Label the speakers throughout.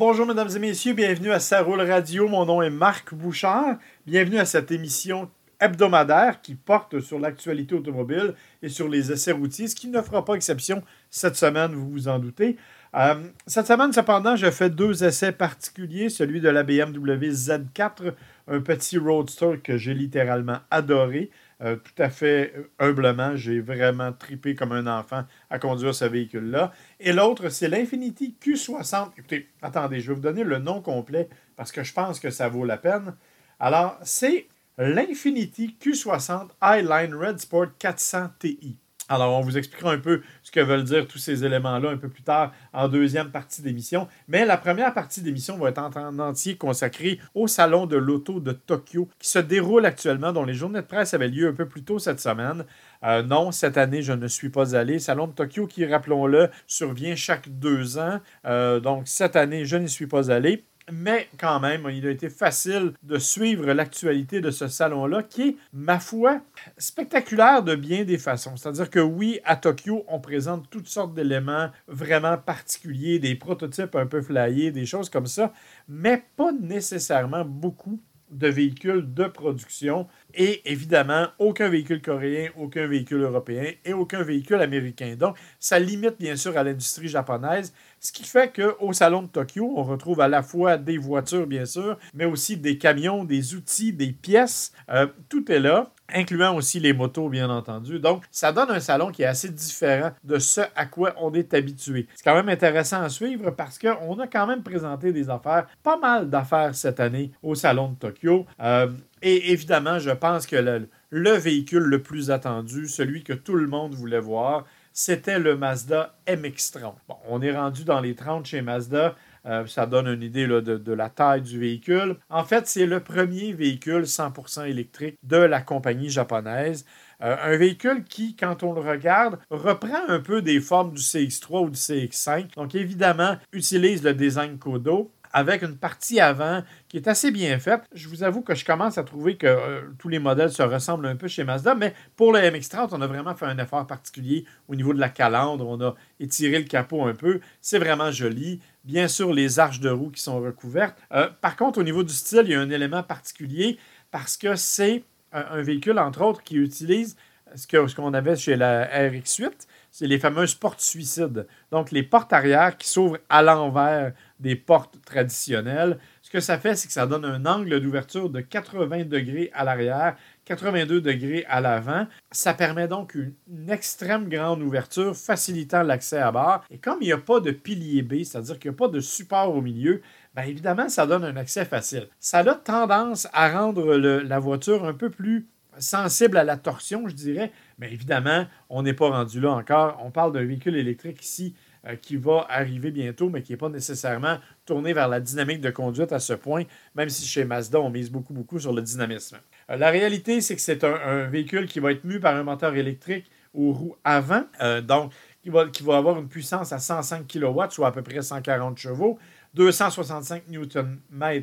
Speaker 1: Bonjour mesdames et messieurs, bienvenue à Ça roule radio. Mon nom est Marc Bouchard. Bienvenue à cette émission hebdomadaire qui porte sur l'actualité automobile et sur les essais routiers, ce qui ne fera pas exception cette semaine, vous vous en doutez. Euh, cette semaine, cependant, je fais deux essais particuliers, celui de la BMW Z4, un petit roadster que j'ai littéralement adoré. Euh, tout à fait euh, humblement, j'ai vraiment tripé comme un enfant à conduire ce véhicule-là. Et l'autre, c'est l'Infiniti Q60. Écoutez, attendez, je vais vous donner le nom complet parce que je pense que ça vaut la peine. Alors, c'est l'Infiniti Q60 Highline Red Sport 400 Ti. Alors, on vous expliquera un peu ce que veulent dire tous ces éléments-là un peu plus tard en deuxième partie d'émission. Mais la première partie d'émission va être en, entier consacrée au Salon de l'Auto de Tokyo qui se déroule actuellement, dont les journées de presse avaient lieu un peu plus tôt cette semaine. Euh, non, cette année, je ne suis pas allé. Salon de Tokyo qui, rappelons-le, survient chaque deux ans. Euh, donc, cette année, je n'y suis pas allé mais quand même, il a été facile de suivre l'actualité de ce salon-là, qui est, ma foi, spectaculaire de bien des façons. C'est-à-dire que oui, à Tokyo, on présente toutes sortes d'éléments vraiment particuliers, des prototypes un peu flyés, des choses comme ça, mais pas nécessairement beaucoup de véhicules de production et évidemment aucun véhicule coréen, aucun véhicule européen et aucun véhicule américain. Donc, ça limite bien sûr à l'industrie japonaise, ce qui fait qu'au Salon de Tokyo, on retrouve à la fois des voitures, bien sûr, mais aussi des camions, des outils, des pièces. Euh, tout est là incluant aussi les motos, bien entendu. Donc, ça donne un salon qui est assez différent de ce à quoi on est habitué. C'est quand même intéressant à suivre parce qu'on a quand même présenté des affaires, pas mal d'affaires cette année au Salon de Tokyo. Euh, et évidemment, je pense que le, le, véhicule le plus attendu, celui que tout le monde voulait voir, c'était le Mazda MX-30. Bon, on est rendu dans les 30 chez Mazda. Euh, ça donne une idée de, la taille du véhicule. En fait, c'est le premier véhicule 100% électrique de la compagnie japonaise. Euh, un véhicule qui, quand on le regarde, reprend un peu des formes du CX3 ou du CX5. Donc, évidemment, utilise le design Kodo, avec une partie avant qui est assez bien faite. Je vous avoue que je commence à trouver que euh, tous les modèles se ressemblent un peu chez Mazda, mais pour le MX-30, on a vraiment fait un effort particulier au niveau de la calandre. On a étiré le capot un peu. C'est vraiment joli. Bien sûr, les arches de roue qui sont recouvertes. Euh, par contre, au niveau du style, il y a un élément particulier parce que c'est un, véhicule, entre autres, qui utilise ce qu'on avait chez la RX-8, c'est les fameuses portes suicides. Donc, les portes arrière qui s'ouvrent à l'envers des portes traditionnelles. Ce que ça fait, c'est que ça donne un angle d'ouverture de 80 degrés à l'arrière, 82 degrés à l'avant. Ça permet donc une, extrême grande ouverture, facilitant l'accès à bord. Et comme il n'y a pas de pilier B, c'est-à-dire qu'il n'y a pas de support au milieu, bien évidemment, ça donne un accès facile. Ça a tendance à rendre la voiture un peu plus sensible à la torsion, je dirais. Mais évidemment, on n'est pas rendu là encore. On parle d'un véhicule électrique ici euh, qui va arriver bientôt, mais qui n'est pas nécessairement tourné vers la dynamique de conduite à ce point, même si chez Mazda, on mise beaucoup, beaucoup sur le dynamisme. Euh, la réalité, c'est que c'est un, véhicule qui va être mu par un moteur électrique aux roues avant, euh, donc qui va, qui va avoir une puissance à 105 kW, soit à peu près 140 chevaux, 265 Nm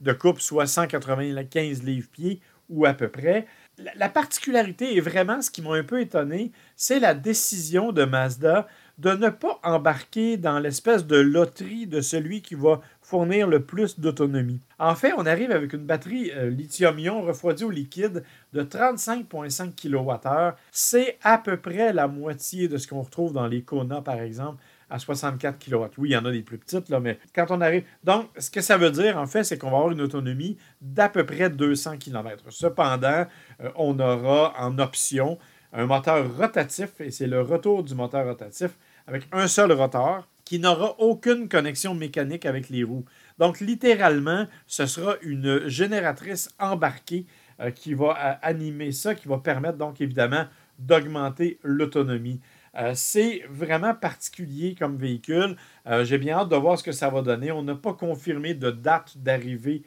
Speaker 1: de coupe, soit 195 livres-pieds, ou à peu près. La particularité, et vraiment ce qui m'a un peu étonné, c'est la décision de Mazda de ne pas embarquer dans l'espèce de loterie de celui qui va fournir le plus d'autonomie. En fait, on arrive avec une batterie euh, lithium-ion refroidie au liquide de 35,5 kWh. C'est à peu près la moitié de ce qu'on retrouve dans les Kona, par exemple, à 64 kW. Oui, il y en a des plus petites, mais quand on arrive. Donc, ce que ça veut dire, en fait, c'est qu'on va avoir une autonomie d'à peu près 200 km. Cependant, euh, on aura en option un moteur rotatif, et c'est le retour du moteur rotatif avec un seul rotor qui n'aura aucune connexion mécanique avec les roues. Donc, littéralement, ce sera une génératrice embarquée euh, qui va euh, animer ça, qui va permettre donc évidemment d'augmenter l'autonomie. Euh, c'est vraiment particulier comme véhicule. J'ai bien hâte de voir ce que ça va donner. On n'a pas confirmé de date d'arrivée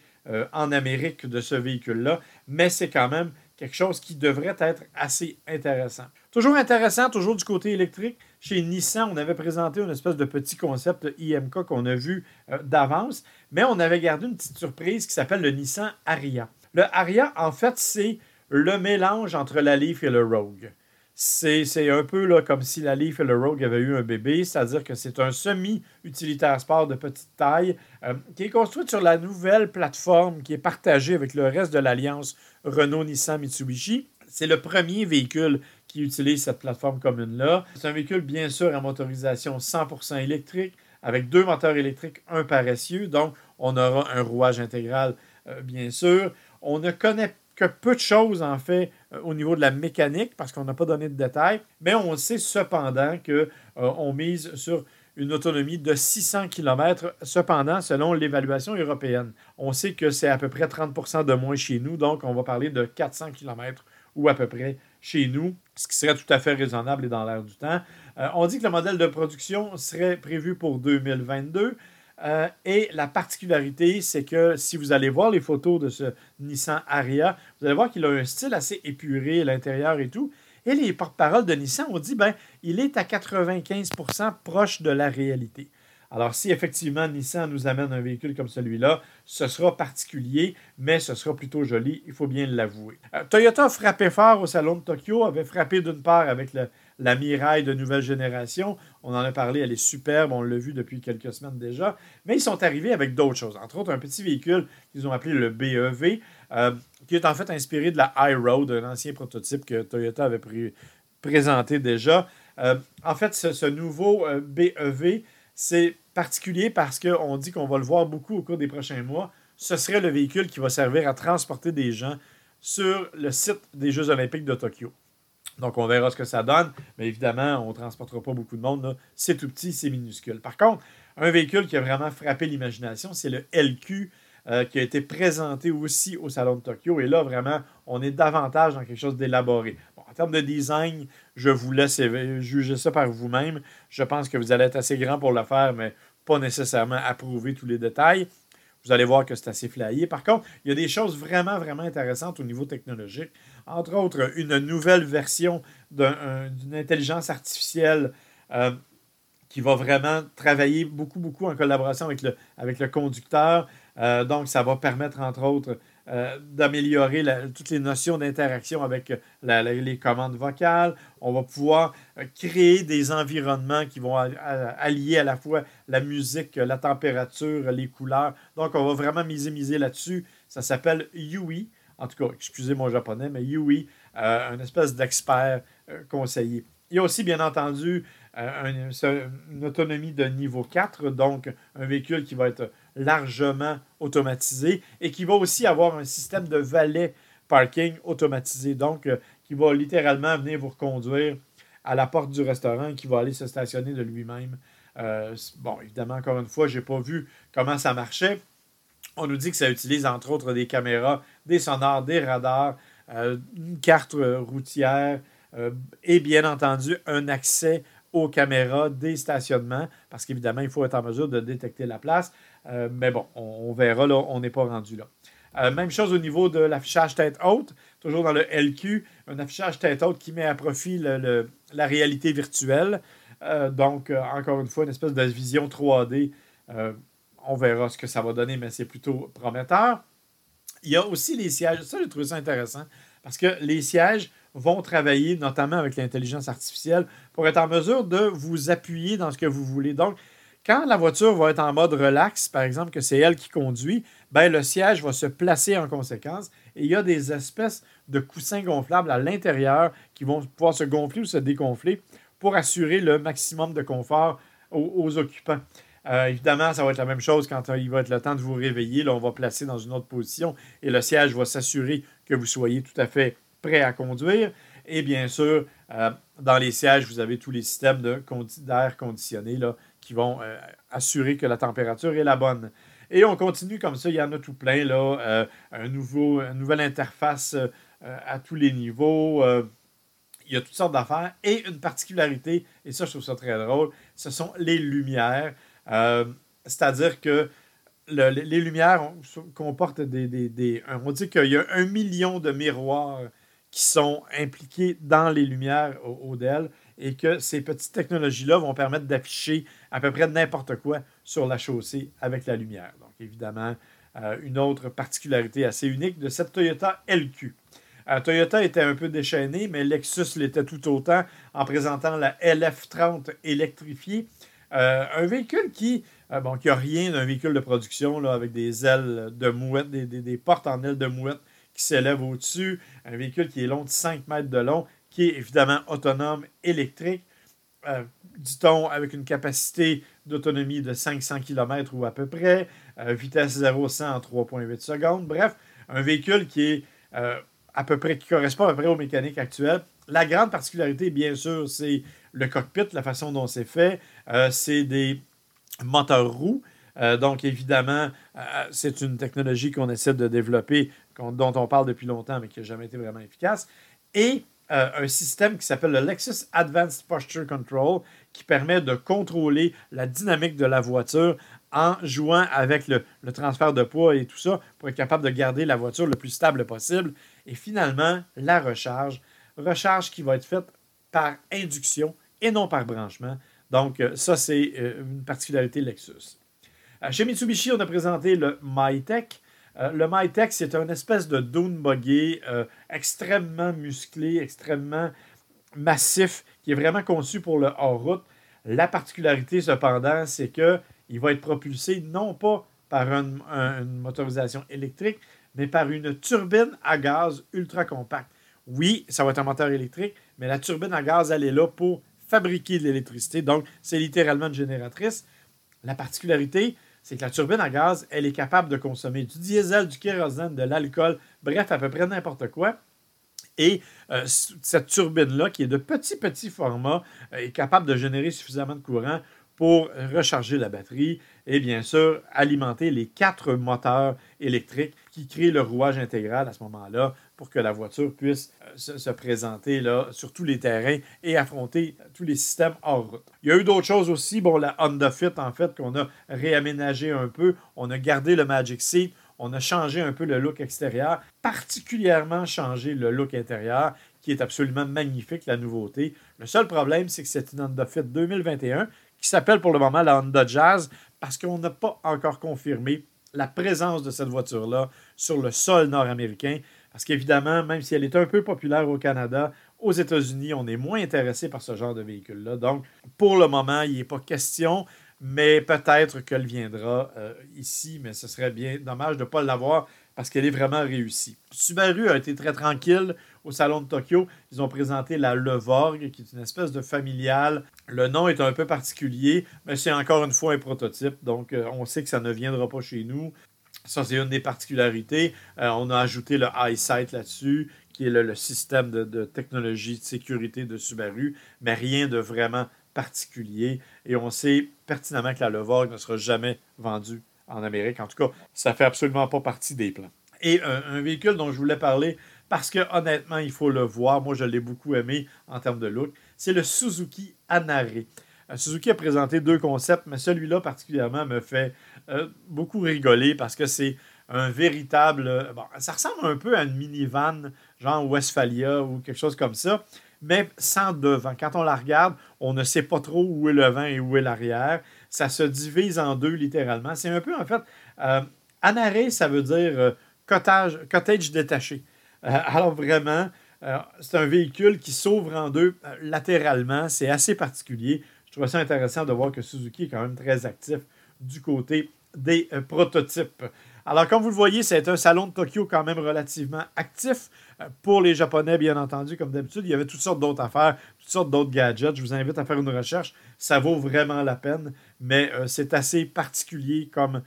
Speaker 1: en Amérique de ce véhicule-là, mais c'est quand même quelque chose qui devrait être assez intéressant. Toujours intéressant, toujours du côté électrique. Chez Nissan, on avait présenté une espèce de petit concept IMK qu'on a vu euh, d'avance, mais on avait gardé une petite surprise qui s'appelle le Nissan Aria. Le Aria, en fait, c'est le mélange entre la Leaf et le Rogue. C'est un peu là, comme si la Leaf et le Rogue avaient eu un bébé, c'est-à-dire que c'est un semi-utilitaire sport de petite taille euh, qui est construit sur la nouvelle plateforme qui est partagée avec le reste de l'alliance Renault-Nissan-Mitsubishi. C'est le premier véhicule qui utilise cette plateforme commune-là. C'est un véhicule, bien sûr, à motorisation 100% électrique, avec deux moteurs électriques, un paressieux. Donc, on aura un rouage intégral, euh, bien sûr. On ne connaît que peu de choses, en fait, au niveau de la mécanique, parce qu'on n'a pas donné de détails, mais on sait cependant qu'on euh, mise sur une autonomie de 600 km, cependant, selon l'évaluation européenne. On sait que c'est à peu près 30% de moins chez nous, donc on va parler de 400 km ou à peu près chez nous, ce qui serait tout à fait raisonnable et dans l'air du temps. Euh, on dit que le modèle de production serait prévu pour 2022. Euh, et la particularité, c'est que si vous allez voir les photos de ce Nissan Aria, vous allez voir qu'il a un style assez épuré, l'intérieur et tout. Et les porte-paroles de Nissan ont dit, ben, il est à 95% proche de la réalité. Alors, si effectivement Nissan nous amène un véhicule comme celui-là, ce sera particulier, mais ce sera plutôt joli, il faut bien l'avouer. Euh, Toyota a frappé fort au Salon de Tokyo, avait frappé d'une part avec le, la Mirai de nouvelle génération. On en a parlé, elle est superbe, on l'a vu depuis quelques semaines déjà. Mais ils sont arrivés avec d'autres choses. Entre autres, un petit véhicule qu'ils ont appelé le BEV, euh, qui est en fait inspiré de la iRoad, un ancien prototype que Toyota avait présenté déjà. Euh, en fait, ce, nouveau BEV, c'est particulier parce qu'on dit qu'on va le voir beaucoup au cours des prochains mois. Ce serait le véhicule qui va servir à transporter des gens sur le site des Jeux olympiques de Tokyo. Donc, on verra ce que ça donne. Mais évidemment, on ne transportera pas beaucoup de monde. C'est tout petit, c'est minuscule. Par contre, un véhicule qui a vraiment frappé l'imagination, c'est le LQ euh, qui a été présenté aussi au Salon de Tokyo. Et là, vraiment, on est davantage dans quelque chose d'élaboré. en termes de design, je vous laisse juger ça par vous-même. Je pense que vous allez être assez grand pour le faire, mais pas nécessairement approuver tous les détails. Vous allez voir que c'est assez flyé. Par contre, il y a des choses vraiment, vraiment intéressantes au niveau technologique. Entre autres, une nouvelle version d'une intelligence artificielle euh, qui va vraiment travailler beaucoup, beaucoup en collaboration avec le, avec le conducteur. Euh, donc, ça va permettre, entre autres, euh, d'améliorer toutes les notions d'interaction avec les commandes vocales. On va pouvoir euh, créer des environnements qui vont allier à la fois la musique, la température, les couleurs. Donc, on va vraiment miser, miser là-dessus. Ça s'appelle Yui. En tout cas, excusez mon japonais, mais Yui, un espèce d'expert conseiller. Il y a aussi, bien entendu, une autonomie de niveau 4, donc un véhicule qui va être largement automatisé et qui va aussi avoir un système de valet parking automatisé, donc euh, qui va littéralement venir vous reconduire à la porte du restaurant et qui va aller se stationner de lui-même. Euh, bon, évidemment, encore une fois, je n'ai pas vu comment ça marchait. On nous dit que ça utilise entre autres des caméras, des sonars, des radars, euh, une carte routière et bien entendu un accès aux caméras des stationnements parce qu'évidemment, il faut être en mesure de détecter la place. Euh, mais bon, on, verra, là, on n'est pas rendu là. Euh, même chose au niveau de l'affichage tête haute, toujours dans le LQ, un affichage tête haute qui met à profit la réalité virtuelle. Euh, donc, encore une fois, une espèce de vision 3D. on verra ce que ça va donner, mais c'est plutôt prometteur. Il y a aussi les sièges. Ça, j'ai trouvé ça intéressant parce que les sièges vont travailler notamment avec l'intelligence artificielle pour être en mesure de vous appuyer dans ce que vous voulez. Donc, quand la voiture va être en mode relax, par exemple, que c'est elle qui conduit, ben, le siège va se placer en conséquence et il y a des espèces de coussins gonflables à l'intérieur qui vont pouvoir se gonfler ou se dégonfler pour assurer le maximum de confort aux, occupants. Euh, évidemment, ça va être la même chose quand il va être le temps de vous réveiller. Là, on va placer dans une autre position et le siège va s'assurer que vous soyez tout à fait prêt à conduire. Et bien sûr, euh, dans les sièges, vous avez tous les systèmes d'air conditionné qui vont euh, assurer que la température est la bonne. Et on continue comme ça, il y en a tout plein, là, euh, une nouvelle interface à tous les niveaux. il y a toutes sortes d'affaires. Et une particularité, et ça je trouve ça très drôle, ce sont les lumières. C'est-à-dire que les lumières comportent des, des, On dit qu'il y a un million de miroirs qui sont impliqués dans les lumières au, au et que ces petites technologies-là vont permettre d'afficher à peu près n'importe quoi sur la chaussée avec la lumière. Donc, évidemment, euh, une autre particularité assez unique de cette Toyota LQ. Toyota était un peu déchaîné, mais Lexus l'était tout autant en présentant la LF30 électrifiée. un véhicule qui bon, n'a rien d'un véhicule de production là, avec des ailes de mouette, des, des portes en ailes de mouette qui s'élèvent au-dessus. Un véhicule qui est long de 5 mètres de long, qui est évidemment autonome, électrique. Euh, dit-on, avec une capacité d'autonomie de 500 km ou à peu près, euh, vitesse 0-100 en 3,8 secondes. Bref, un véhicule qui est euh, à peu près, qui correspond à peu près aux mécaniques actuelles. La grande particularité, bien sûr, c'est le cockpit, la façon dont c'est fait. c'est des moteurs roues. Donc, évidemment, c'est une technologie qu'on essaie de développer, dont on parle depuis longtemps, mais qui n'a jamais été vraiment efficace. Et euh, un système qui s'appelle le Lexus Advanced Posture Control, qui permet de contrôler la dynamique de la voiture en jouant avec le, transfert de poids et tout ça pour être capable de garder la voiture le plus stable possible. Et finalement, la recharge. Recharge qui va être faite par induction et non par branchement. Donc, euh, ça, c'est euh, une particularité Lexus. Chez Mitsubishi, on a présenté le MyTech. Euh, le MyTech, c'est un espèce de dune buggy euh, extrêmement musclé, extrêmement massif, qui est vraiment conçu pour le hors-route. La particularité, cependant, c'est qu'il va être propulsé non pas par une, motorisation électrique, mais par une turbine à gaz ultra compacte. Oui, ça va être un moteur électrique, mais la turbine à gaz, elle est là pour fabriquer de l'électricité. Donc, c'est littéralement une génératrice. La particularité, c'est que la turbine à gaz, elle est capable de consommer du diesel, du kérosène, de l'alcool, bref, à peu près n'importe quoi. Et euh, cette turbine-là, qui est de petit, petit format, euh, est capable de générer suffisamment de courant pour recharger la batterie et bien sûr alimenter les quatre moteurs électriques qui créent le rouage intégral à ce moment-là pour que la voiture puisse euh, se, présenter là, sur tous les terrains et affronter tous les systèmes hors route. Il y a eu d'autres choses aussi. Bon, la Honda Fit, en fait, qu'on a réaménagé un peu. On a gardé le Magic Seat. On a changé un peu le look extérieur, particulièrement changé le look intérieur, qui est absolument magnifique, la nouveauté. Le seul problème, c'est que c'est une Honda Fit 2021 qui s'appelle pour le moment la Honda Jazz parce qu'on n'a pas encore confirmé la présence de cette voiture-là sur le sol nord-américain. Parce qu'évidemment, même si elle est un peu populaire au Canada, aux États-Unis, on est moins intéressé par ce genre de véhicule-là. Donc, pour le moment, il n'est pas question, mais peut-être qu'elle viendra euh, ici, mais ce serait bien dommage de ne pas l'avoir parce qu'elle est vraiment réussie. Subaru a été très tranquille au Salon de Tokyo. Ils ont présenté la Levorg, qui est une espèce de familiale. Le nom est un peu particulier, mais c'est encore une fois un prototype, donc euh, on sait que ça ne viendra pas chez nous. Ça, c'est une des particularités. Euh, on a ajouté le EyeSight là-dessus, qui est le, système de, technologie de sécurité de Subaru, mais rien de vraiment particulier. Et on sait pertinemment que la Levorg ne sera jamais vendue en Amérique. En tout cas, ça fait absolument pas partie des plans. Et un, véhicule dont je voulais parler, parce que honnêtement, il faut le voir, moi je l'ai beaucoup aimé en termes de look, c'est le Suzuki Anare. Euh, Suzuki a présenté deux concepts, mais celui-là particulièrement me fait euh, beaucoup rigolé parce que c'est un véritable. Euh, bon, ça ressemble un peu à une minivan, genre Westphalia ou quelque chose comme ça, mais sans devant. Quand on la regarde, on ne sait pas trop où est le vent et où est l'arrière. Ça se divise en deux littéralement. C'est un peu en fait. Euh, ça veut dire euh, cottage, cottage détaché. alors vraiment, c'est un véhicule qui s'ouvre en deux latéralement. C'est assez particulier. Je trouve ça intéressant de voir que Suzuki est quand même très actif du côté des euh, prototypes. Alors, comme vous le voyez, c'est un salon de Tokyo quand même relativement actif. Euh, pour les Japonais, bien entendu, comme d'habitude, il y avait toutes sortes d'autres affaires, toutes sortes d'autres gadgets. Je vous invite à faire une recherche. Ça vaut vraiment la peine, mais euh, c'est assez particulier comme,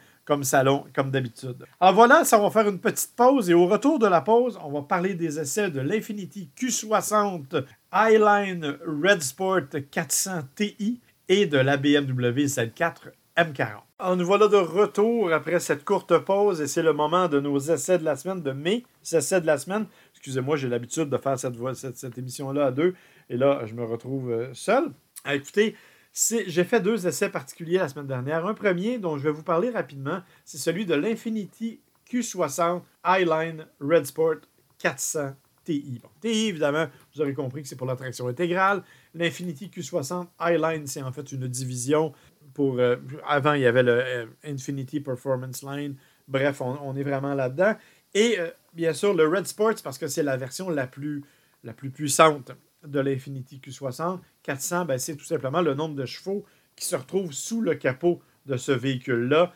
Speaker 1: salon, comme d'habitude. Alors voilà, ça va faire une petite pause et au retour de la pause, on va parler des essais de l'Infinity Q60 Highline Red Sport 400 Ti et de la BMW Z4 M40. Alors, nous voilà de retour après cette courte pause et c'est le moment de nos essais de la semaine, de mes essais de la semaine. Excusez-moi, j'ai l'habitude de faire cette, émission-là à deux et là, je me retrouve euh, seul. Ah, écoutez, j'ai fait deux essais particuliers la semaine dernière. Un premier dont je vais vous parler rapidement, c'est celui de l'Infinity Q60 Highline Red Sport 400 TI. Bon, TI, évidemment, vous aurez compris que c'est pour la traction intégrale. L'Infinity Q60 Highline, c'est en fait une division Euh, avant, il y avait le euh, Infinity Performance Line. Bref, on, est vraiment là-dedans. Et euh, bien sûr, le Red Sports, parce que c'est la version la plus, la plus puissante de l'Infinity Q60. 400, ben, c'est tout simplement le nombre de chevaux qui se retrouvent sous le capot de ce véhicule-là,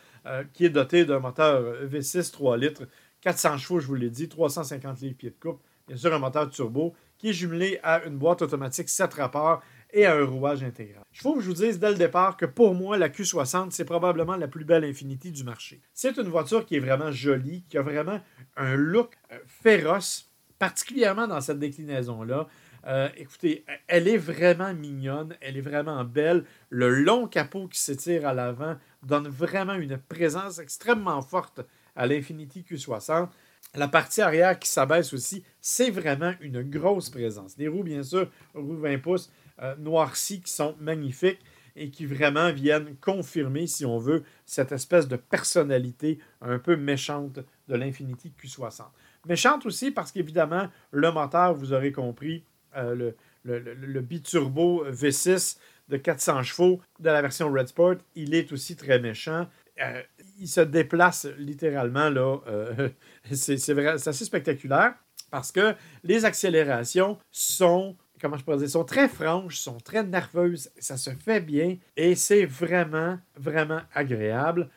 Speaker 1: qui est doté d'un moteur V6 3 litres, 400 chevaux, je vous l'ai dit, 350 livres pieds de coupe, bien sûr un moteur turbo, qui est jumelé à une boîte automatique 7 rapports et à un rouage intégral. Il faut que je vous dise dès le départ que pour moi, la Q60, c'est probablement la plus belle Infinity du marché. C'est une voiture qui est vraiment jolie, qui a vraiment un look euh, féroce, particulièrement dans cette déclinaison-là. Euh, écoutez, elle est vraiment mignonne, elle est vraiment belle. Le long capot qui s'étire à l'avant donne vraiment une présence extrêmement forte à l'Infinity Q60. La partie arrière qui s'abaisse aussi, c'est vraiment une grosse présence. Les roues, bien sûr, roues 20 pouces euh, noircies qui sont magnifiques et qui vraiment viennent confirmer, si on veut, cette espèce de personnalité un peu méchante de l'Infinity Q60. Méchante aussi parce qu'évidemment, le moteur, vous aurez compris, euh, le, biturbo V6 de 400 chevaux de la version Red Sport, il est aussi très méchant. Euh, il se déplace littéralement, là. Euh, c'est assez spectaculaire parce que les accélérations sont, comment je pourrais dire, sont très franches, sont très nerveuses, ça se fait bien et c'est vraiment, vraiment agréable.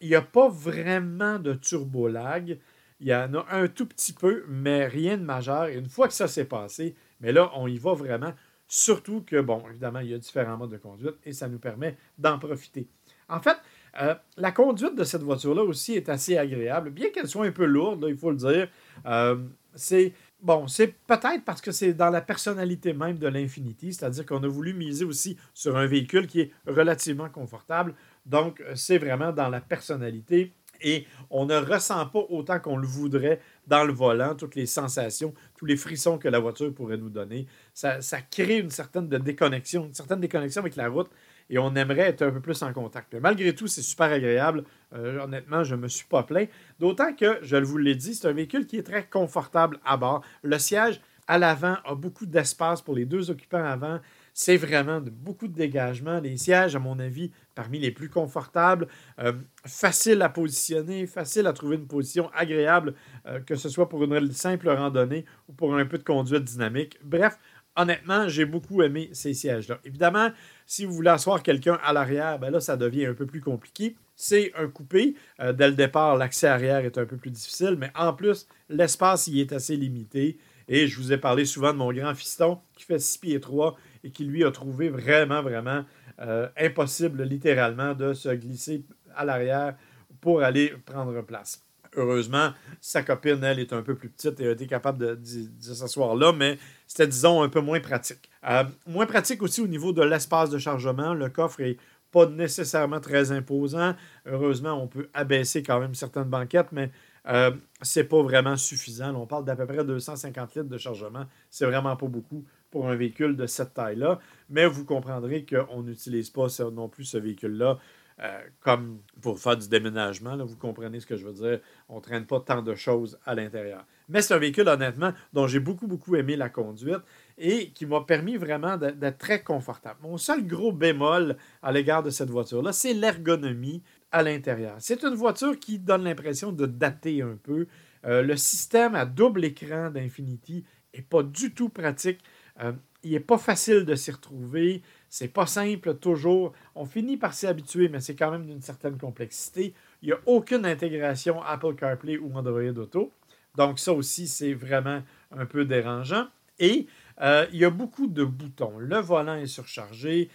Speaker 1: il n'y a pas vraiment de turbo lag. Il y en a un tout petit peu, mais rien de majeur. Une fois que ça s'est passé, mais là, on y va vraiment. Surtout que, bon, évidemment, il y a différents modes de conduite et ça nous permet d'en profiter. En fait, euh, la conduite de cette voiture-là aussi est assez agréable, bien qu'elle soit un peu lourde, il faut le dire. Euh, c'est bon, c'est peut-être parce que c'est dans la personnalité même de l'Infinity, c'est-à-dire qu'on a voulu miser aussi sur un véhicule qui est relativement confortable. Donc, c'est vraiment dans la personnalité et on ne ressent pas autant qu'on le voudrait dans le volant, toutes les sensations, tous les frissons que la voiture pourrait nous donner. Ça, crée une certaine déconnexion, une certaine déconnexion avec la route et on aimerait être un peu plus en contact. Mais malgré tout, c'est super agréable. Euh, honnêtement, je ne me suis pas plaint. D'autant que, je vous l'ai dit, c'est un véhicule qui est très confortable à bord. Le siège à l'avant a beaucoup d'espace pour les deux occupants avant. C'est vraiment beaucoup de dégagement. Les sièges, à mon avis, parmi les plus confortables, euh, facile à positionner, facile à trouver une position agréable, euh, que ce soit pour une simple randonnée ou pour un peu de conduite dynamique. Bref, honnêtement, j'ai beaucoup aimé ces sièges-là. Évidemment, si vous voulez asseoir quelqu'un à l'arrière, ben là, ça devient un peu plus compliqué. C'est un coupé. Euh, dès le départ, l'accès arrière est un peu plus difficile, mais en plus, l'espace y est assez limité. Et je vous ai parlé souvent de mon grand fiston qui fait 6 pieds 3 et qui lui a trouvé vraiment, vraiment euh, impossible littéralement de se glisser à l'arrière pour aller prendre place. Heureusement, sa copine, elle, est un peu plus petite et a été capable de, s'asseoir là, mais c'était, disons, un peu moins pratique. Euh, moins pratique aussi au niveau de l'espace de chargement. Le coffre est pas nécessairement très imposant. Heureusement, on peut abaisser quand même certaines banquettes, mais euh, c'est pas vraiment suffisant. on parle d'à peu près 250 litres de chargement. C'est vraiment pas beaucoup pour un véhicule de cette taille-là. Mais vous comprendrez qu'on n'utilise pas non plus ce véhicule-là euh, comme pour faire du déménagement. Vous comprenez ce que je veux dire. On ne traîne pas tant de choses à l'intérieur. Mais c'est un véhicule, honnêtement, dont j'ai beaucoup, beaucoup aimé la conduite et qui m'a permis vraiment d'être très confortable. Mon seul gros bémol à l'égard de cette voiture-là, c'est l'ergonomie à l'intérieur. C'est une voiture qui donne l'impression de dater un peu. Euh, le système à double écran d'Infinity n'est pas du tout pratique. Euh, il n'est pas facile de s'y retrouver. C'est pas simple toujours. On finit par s'y habituer, mais c'est quand même d'une certaine complexité. Il n'y a aucune intégration Apple CarPlay ou Android Auto. Donc ça aussi, c'est vraiment un peu dérangeant. Et euh, il y a beaucoup de boutons. Le volant est surchargé.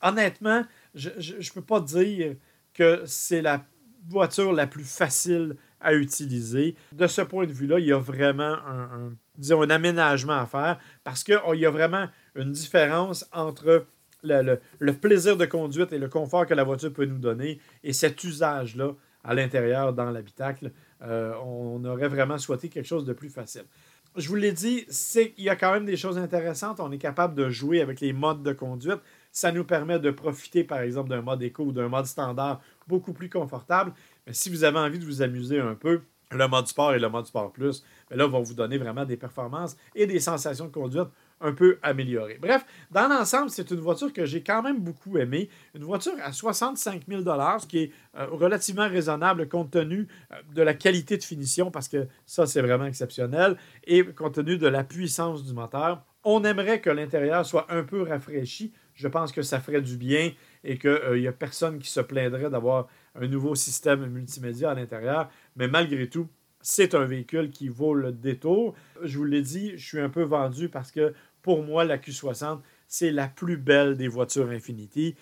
Speaker 1: honnêtement, je ne peux pas dire que c'est la voiture la plus facile à utiliser. De ce point de vue-là, il y a vraiment un, disons, un aménagement à faire parce qu'il oh, y a vraiment une différence entre le, plaisir de conduite et le confort que la voiture peut nous donner et cet usage-là à l'intérieur dans l'habitacle. Euh, on aurait vraiment souhaité quelque chose de plus facile. Je vous l'ai dit, il y a quand même des choses intéressantes. On est capable de jouer avec les modes de conduite. Ça nous permet de profiter, par exemple, d'un mode éco ou d'un mode standard beaucoup plus confortable. Mais si vous avez envie de vous amuser un peu, le mode sport et le mode sport plus, mais là, vont vous donner vraiment des performances et des sensations de conduite un peu améliorée. Bref, dans l'ensemble, c'est une voiture que j'ai quand même beaucoup aimée. Une voiture à 65 000 ce qui est euh, relativement raisonnable compte tenu euh, de la qualité de finition, parce que ça, c'est vraiment exceptionnel, et compte tenu de la puissance du moteur. On aimerait que l'intérieur soit un peu rafraîchi. Je pense que ça ferait du bien et qu'il n'y a personne qui se plaindrait d'avoir un nouveau système multimédia à l'intérieur. Mais malgré tout, c'est un véhicule qui vaut le détour. Je vous l'ai dit, je suis un peu vendu parce que pour moi, la Q60, c'est la plus belle des voitures Infinity.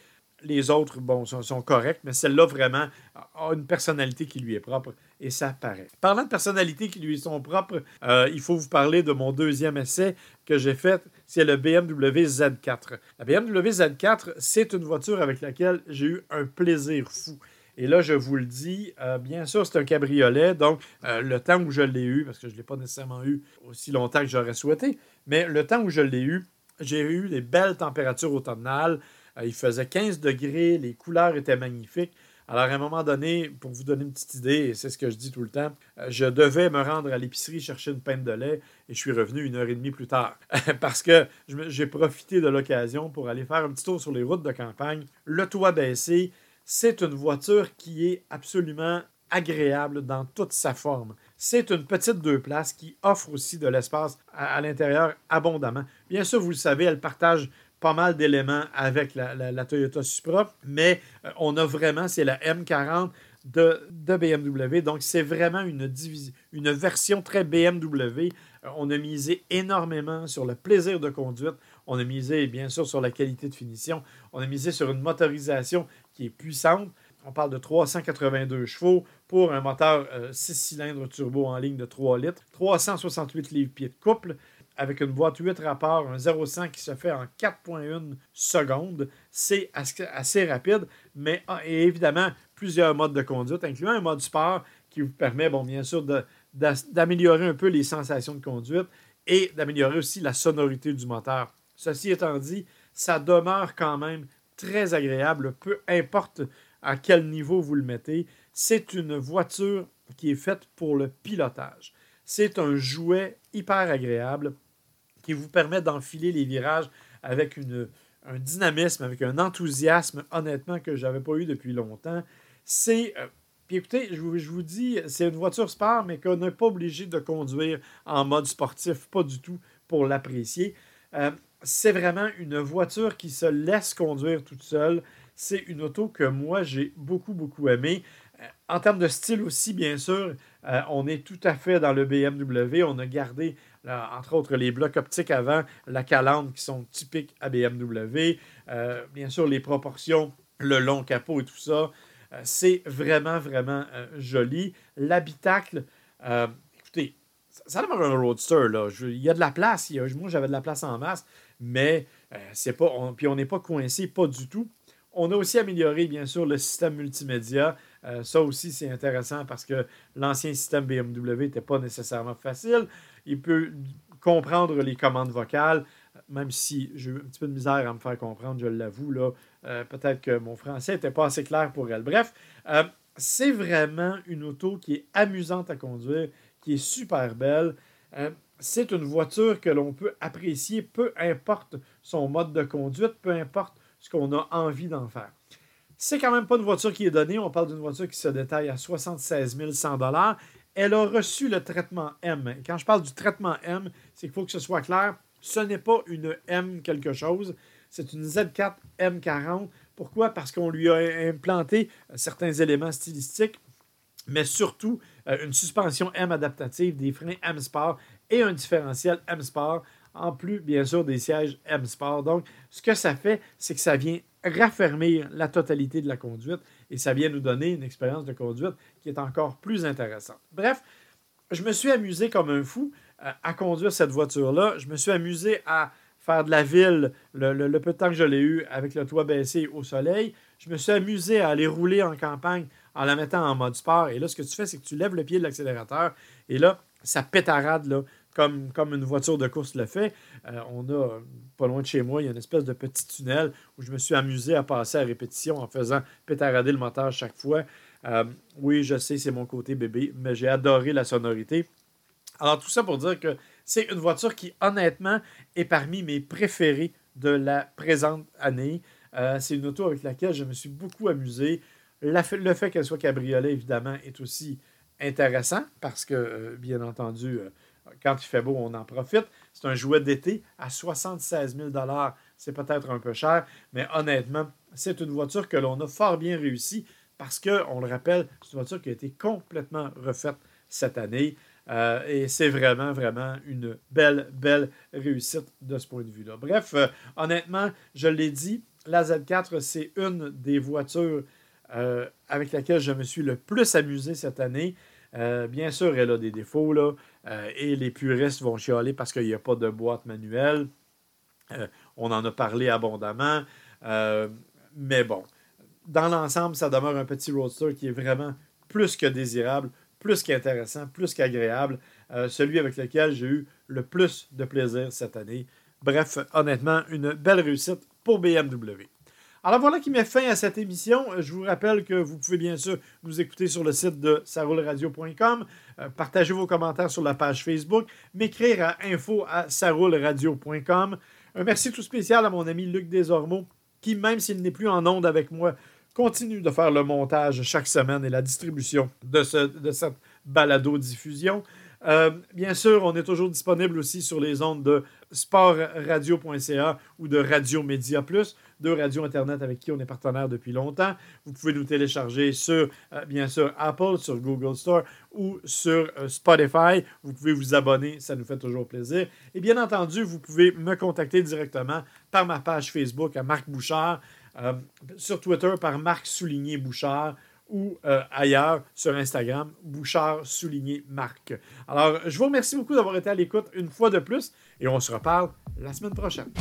Speaker 1: Les autres, bon, sont, sont corrects, mais celle-là, vraiment, a une personnalité qui lui est propre et ça paraît. Parlant de personnalités qui lui sont propres, euh, il faut vous parler de mon deuxième essai que j'ai fait. C'est le BMW Z4. La BMW Z4, c'est une voiture avec laquelle j'ai eu un plaisir fou. Et là, je vous le dis, euh, bien sûr, c'est un cabriolet. Donc, euh, le temps où je l'ai eu, parce que je ne l'ai pas nécessairement eu aussi longtemps que j'aurais souhaité, mais le temps où je l'ai eu, j'ai eu des belles températures automnales. Euh, il faisait 15 degrés, les couleurs étaient magnifiques. Alors, à un moment donné, pour vous donner une petite idée, et c'est ce que je dis tout le temps, je devais me rendre à l'épicerie chercher une pinte de lait et je suis revenu une heure et demie plus tard. Parce que j'ai profité de l'occasion pour aller faire un petit tour sur les routes de campagne, le toit baissé, c'est une voiture qui est absolument agréable dans toute sa forme. C'est une petite deux places qui offre aussi de l'espace à, l'intérieur abondamment. Bien sûr, vous le savez, elle partage pas mal d'éléments avec la, Toyota Supra, mais euh, on a vraiment, c'est la M40 de, BMW. Donc, c'est vraiment une, une version très BMW. Euh, on a misé énormément sur le plaisir de conduite. On a misé, bien sûr, sur la qualité de finition. On a misé sur une motorisation qui est puissante. On parle de 382 chevaux pour un moteur 6 euh, cylindres turbo en ligne de 3 litres, 368 livres-pieds de couple, avec une boîte 8 rapports, un 0-100 qui se fait en 4,1 secondes. C'est assez rapide, mais ah, évidemment plusieurs modes de conduite, incluant un mode sport qui vous permet, bon, bien sûr, d'améliorer un peu les sensations de conduite et d'améliorer aussi la sonorité du moteur. Ceci étant dit, ça demeure quand même très agréable, peu importe à quel niveau vous le mettez. C'est une voiture qui est faite pour le pilotage. C'est un jouet hyper agréable qui vous permet d'enfiler les virages avec un dynamisme, avec un enthousiasme, honnêtement, que je n'avais pas eu depuis longtemps. C'est. Euh, puis écoutez, je vous, je vous dis, c'est une voiture sport, mais qu'on n'est pas obligé de conduire en mode sportif, pas du tout, pour l'apprécier. Euh, c'est vraiment une voiture qui se laisse conduire toute seule. C'est une auto que moi, j'ai beaucoup, beaucoup aimé. Euh, en termes de style aussi, bien sûr, euh, on est tout à fait dans le BMW. On a gardé, entre autres, les blocs optiques avant, la calandre qui sont typiques à BMW. Euh, bien sûr, les proportions, le long capot et tout ça. c'est vraiment, vraiment joli. L'habitacle, écoutez, ça demande un roadster. Là. il y a de la place. moi, j'avais de la place en masse mais euh, c'est pas. puis on n'est pas coincé, pas du tout. On a aussi amélioré, bien sûr, le système multimédia. Euh, ça aussi, c'est intéressant parce que l'ancien système BMW n'était pas nécessairement facile. Il peut comprendre les commandes vocales, même si j'ai eu un petit peu de misère à me faire comprendre, je l'avoue. Euh, peut-être que mon français n'était pas assez clair pour elle. Bref, c'est vraiment une auto qui est amusante à conduire, qui est super belle c'est une voiture que l'on peut apprécier, peu importe son mode de conduite, peu importe ce qu'on a envie d'en faire. C'est quand même pas une voiture qui est donnée. On parle d'une voiture qui se détaille à 76 100 Elle a reçu le traitement M. Quand je parle du traitement M, c'est qu'il faut que ce soit clair. Ce n'est pas une M quelque chose. C'est une Z4 M40. Pourquoi? Parce qu'on lui a implanté certains éléments stylistiques, mais surtout euh, une suspension M adaptative, des freins M Sport et un différentiel M Sport, en plus, bien sûr, des sièges M Sport. Donc, ce que ça fait, c'est que ça vient raffermir la totalité de la conduite et ça vient nous donner une expérience de conduite qui est encore plus intéressante. Bref, je me suis amusé comme un fou euh, à conduire cette voiture-là. Je me suis amusé à faire de la ville le, le, peu de temps que je l'ai eu avec le toit baissé au soleil. Je me suis amusé à aller rouler en campagne en la mettant en mode sport. Et là, ce que tu fais, c'est que tu lèves le pied de l'accélérateur et là, ça pétarade là, comme, une voiture de course le fait. Euh, on a, pas loin de chez moi, il y a une espèce de petit tunnel où je me suis amusé à passer à répétition en faisant pétarader le moteur chaque fois. Euh, oui, je sais, c'est mon côté bébé, mais j'ai adoré la sonorité. Alors, tout ça pour dire que C'est une voiture qui, honnêtement, est parmi mes préférées de la présente année. Euh, c'est une auto avec laquelle je me suis beaucoup amusé. le fait qu'elle soit cabriolet, évidemment, est aussi intéressant parce que, bien entendu, quand il fait beau, on en profite. C'est un jouet d'été à 76 000 C'est peut-être un peu cher, mais honnêtement, c'est une voiture que l'on a fort bien réussi parce que, on le rappelle, c'est une voiture qui a été complètement refaite cette année. Euh, et c'est vraiment, vraiment une belle, belle réussite de ce point de vue-là. Bref, euh, honnêtement, je l'ai dit, la Z4, c'est une des voitures euh, avec laquelle je me suis le plus amusé cette année. bien sûr, elle a des défauts, là, et les puristes vont chialer parce qu'il n'y a pas de boîte manuelle. on en a parlé abondamment. mais bon, dans l'ensemble, ça demeure un petit roadster qui est vraiment plus que désirable plus qu'intéressant, plus qu'agréable, euh, celui avec lequel j'ai eu le plus de plaisir cette année. Bref, honnêtement, une belle réussite pour BMW. Alors voilà qui met fin à cette émission. Je vous rappelle que vous pouvez bien sûr nous écouter sur le site de saroulradio.com, euh, partager vos commentaires sur la page Facebook, m'écrire à info à. Un merci tout spécial à mon ami Luc Desormeaux, qui, même s'il n'est plus en onde avec moi, continue de faire le montage chaque semaine et la distribution de cette balado-diffusion. Euh, bien sûr, on est toujours disponible aussi sur les ondes de sportradio.ca ou de Radio Média Plus, deux radios Internet avec qui on est partenaire depuis longtemps. Vous pouvez nous télécharger sur, euh, bien sûr, Apple, sur Google Store ou sur euh, Spotify. Vous pouvez vous abonner, ça nous fait toujours plaisir. Et bien entendu, vous pouvez me contacter directement par ma page Facebook à Marc Bouchard. Euh, sur Twitter par Marc Souligné Bouchard ou ailleurs sur Instagram, Bouchard Souligné Marc. Alors, je vous remercie beaucoup d'avoir été à l'écoute une fois de plus et on se reparle la semaine prochaine.